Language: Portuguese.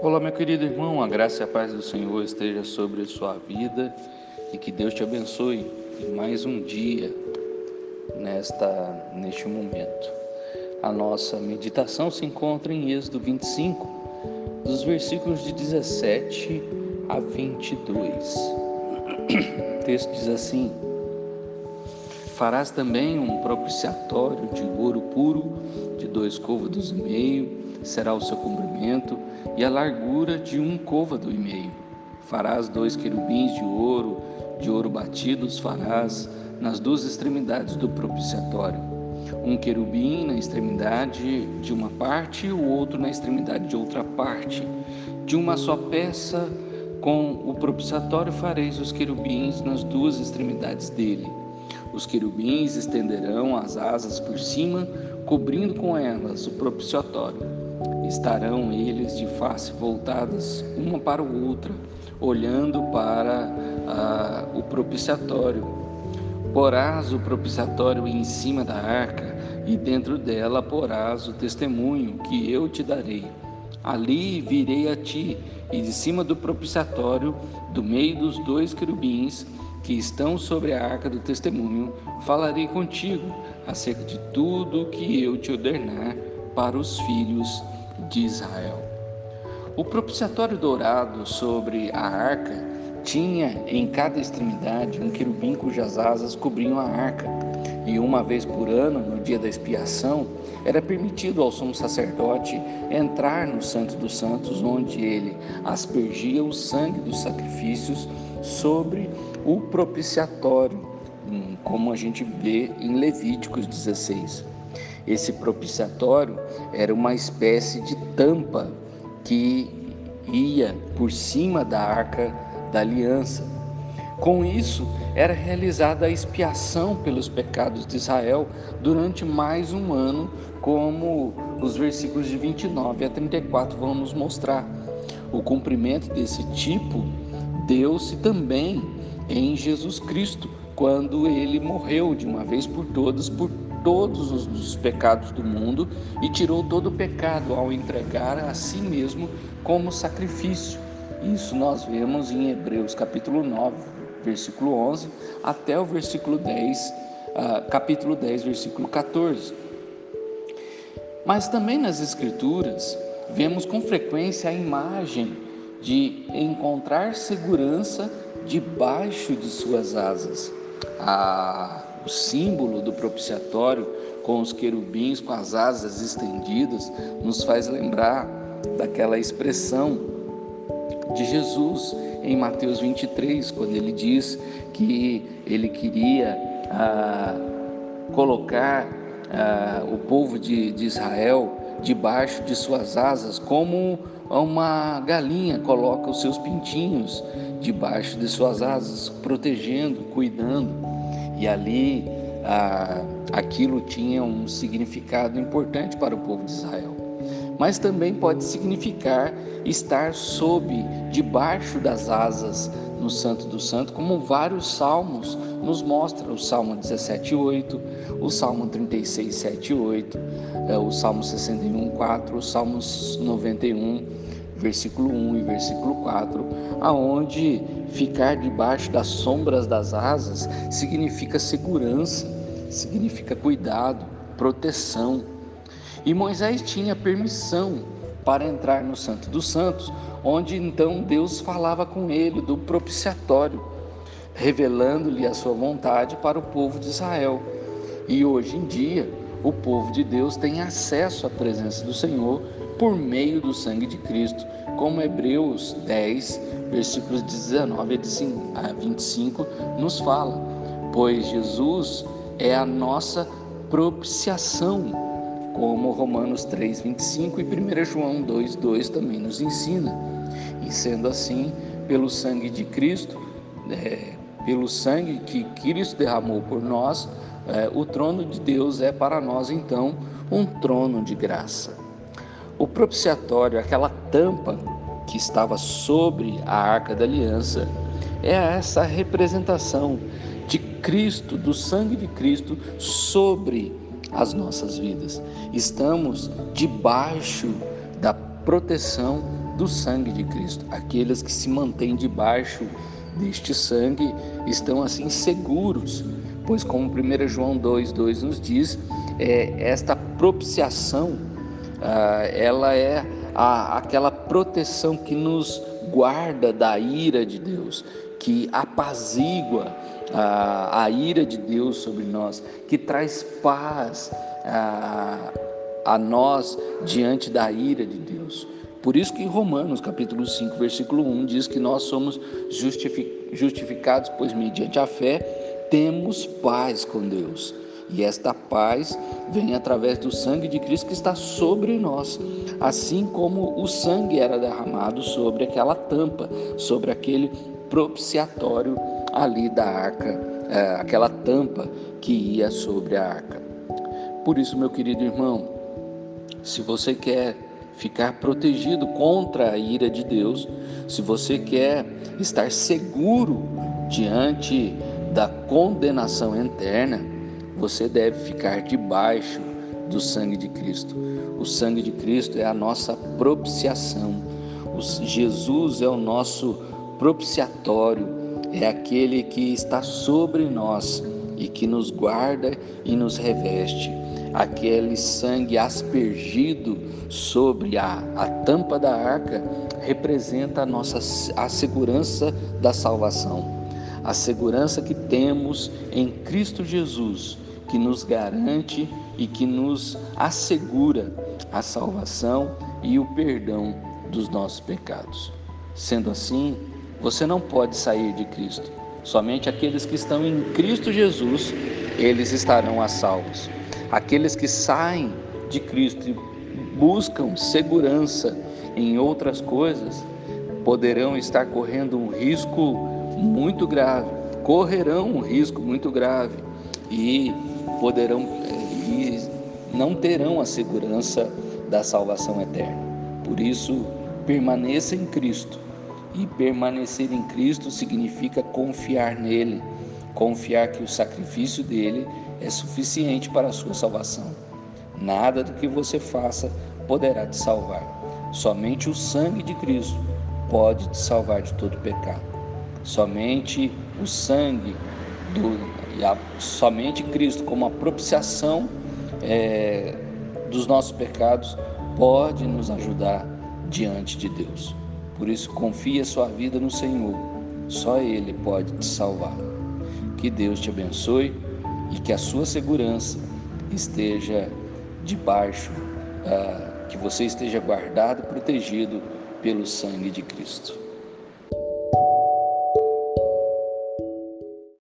Olá, meu querido irmão, a graça e a paz do Senhor esteja sobre a sua vida e que Deus te abençoe em mais um dia nesta neste momento. A nossa meditação se encontra em Êxodo 25, dos versículos de 17 a 22. O texto diz assim: Farás também um propiciatório de ouro puro, de dois côvados e meio, será o seu comprimento, e a largura de um côvado e meio. Farás dois querubins de ouro, de ouro batidos farás nas duas extremidades do propiciatório. Um querubim na extremidade de uma parte e o outro na extremidade de outra parte. De uma só peça, com o propiciatório fareis os querubins nas duas extremidades dele os querubins estenderão as asas por cima, cobrindo com elas o propiciatório. Estarão eles de face voltadas uma para o outra, olhando para ah, o propiciatório. Porás o propiciatório em cima da arca, e dentro dela porás o testemunho que eu te darei. Ali virei a ti, e de cima do propiciatório, do meio dos dois querubins, que estão sobre a arca do testemunho, falarei contigo acerca de tudo que eu te ordenar para os filhos de Israel. O propiciatório dourado sobre a arca tinha em cada extremidade um querubim cujas asas cobriam a arca, e uma vez por ano, no dia da expiação, era permitido ao sumo sacerdote entrar no Santo dos Santos, onde ele aspergia o sangue dos sacrifícios sobre o propiciatório, hum, como a gente vê em Levíticos 16. Esse propiciatório era uma espécie de tampa que ia por cima da arca da aliança. Com isso, era realizada a expiação pelos pecados de Israel durante mais um ano, como os versículos de 29 a 34 vão nos mostrar. O cumprimento desse tipo deu-se também em Jesus Cristo, quando ele morreu de uma vez por todas por todos os pecados do mundo e tirou todo o pecado ao entregar a si mesmo como sacrifício. Isso nós vemos em Hebreus capítulo 9, versículo 11, até o versículo 10, uh, capítulo 10, versículo 14. Mas também nas Escrituras vemos com frequência a imagem de encontrar segurança debaixo de suas asas. A, o símbolo do propiciatório com os querubins com as asas estendidas nos faz lembrar daquela expressão de Jesus em Mateus 23, quando ele diz que ele queria ah, colocar ah, o povo de, de Israel debaixo de suas asas, como uma galinha coloca os seus pintinhos debaixo de suas asas, protegendo, cuidando. E ali ah, aquilo tinha um significado importante para o povo de Israel. Mas também pode significar estar sob, debaixo das asas no Santo do Santo, como vários salmos nos mostram, o Salmo 17:8, o Salmo 36:7 8, é, o Salmo 61:4, o Salmo 91 versículo 1 e versículo 4, aonde ficar debaixo das sombras das asas significa segurança, significa cuidado, proteção. E Moisés tinha permissão para entrar no Santo dos Santos, onde então Deus falava com ele do propiciatório, revelando-lhe a sua vontade para o povo de Israel. E hoje em dia, o povo de Deus tem acesso à presença do Senhor por meio do sangue de Cristo, como Hebreus 10, versículos 19 a 25 nos fala, pois Jesus é a nossa propiciação, como Romanos 3, 25 e 1 João 2, 2 também nos ensina. E sendo assim, pelo sangue de Cristo, é, pelo sangue que Cristo derramou por nós, é, o trono de Deus é para nós então um trono de graça. O propiciatório, aquela tampa que estava sobre a arca da aliança, é essa representação de Cristo, do sangue de Cristo sobre as nossas vidas. Estamos debaixo da proteção do sangue de Cristo. Aqueles que se mantêm debaixo deste sangue estão assim seguros, pois como 1 João 2,2 nos diz, é, esta propiciação ela é a, aquela proteção que nos guarda da ira de Deus, que apazigua a, a ira de Deus sobre nós, que traz paz a, a nós diante da ira de Deus. Por isso que em Romanos, capítulo 5, versículo 1, diz que nós somos justificados, pois mediante a fé temos paz com Deus. E esta paz vem através do sangue de Cristo que está sobre nós, assim como o sangue era derramado sobre aquela tampa, sobre aquele propiciatório ali da arca, é, aquela tampa que ia sobre a arca. Por isso, meu querido irmão, se você quer ficar protegido contra a ira de Deus, se você quer estar seguro diante da condenação eterna, você deve ficar debaixo do sangue de Cristo. O sangue de Cristo é a nossa propiciação. Jesus é o nosso propiciatório, é aquele que está sobre nós e que nos guarda e nos reveste aquele sangue aspergido sobre a, a tampa da arca representa a nossa a segurança da salvação, a segurança que temos em Cristo Jesus, que nos garante e que nos assegura a salvação e o perdão dos nossos pecados. Sendo assim, você não pode sair de Cristo. Somente aqueles que estão em Cristo Jesus, eles estarão a salvos. Aqueles que saem de Cristo e buscam segurança em outras coisas poderão estar correndo um risco muito grave, correrão um risco muito grave e poderão e não terão a segurança da salvação eterna. Por isso, permaneça em Cristo. E permanecer em Cristo significa confiar nele, confiar que o sacrifício dele é suficiente para a sua salvação. Nada do que você faça poderá te salvar. Somente o sangue de Cristo pode te salvar de todo pecado. Somente o sangue do a, somente Cristo como a propiciação é, dos nossos pecados pode nos ajudar diante de Deus. Por isso confie a sua vida no Senhor. Só Ele pode te salvar. Que Deus te abençoe e que a sua segurança esteja debaixo, ah, que você esteja guardado, protegido pelo sangue de Cristo.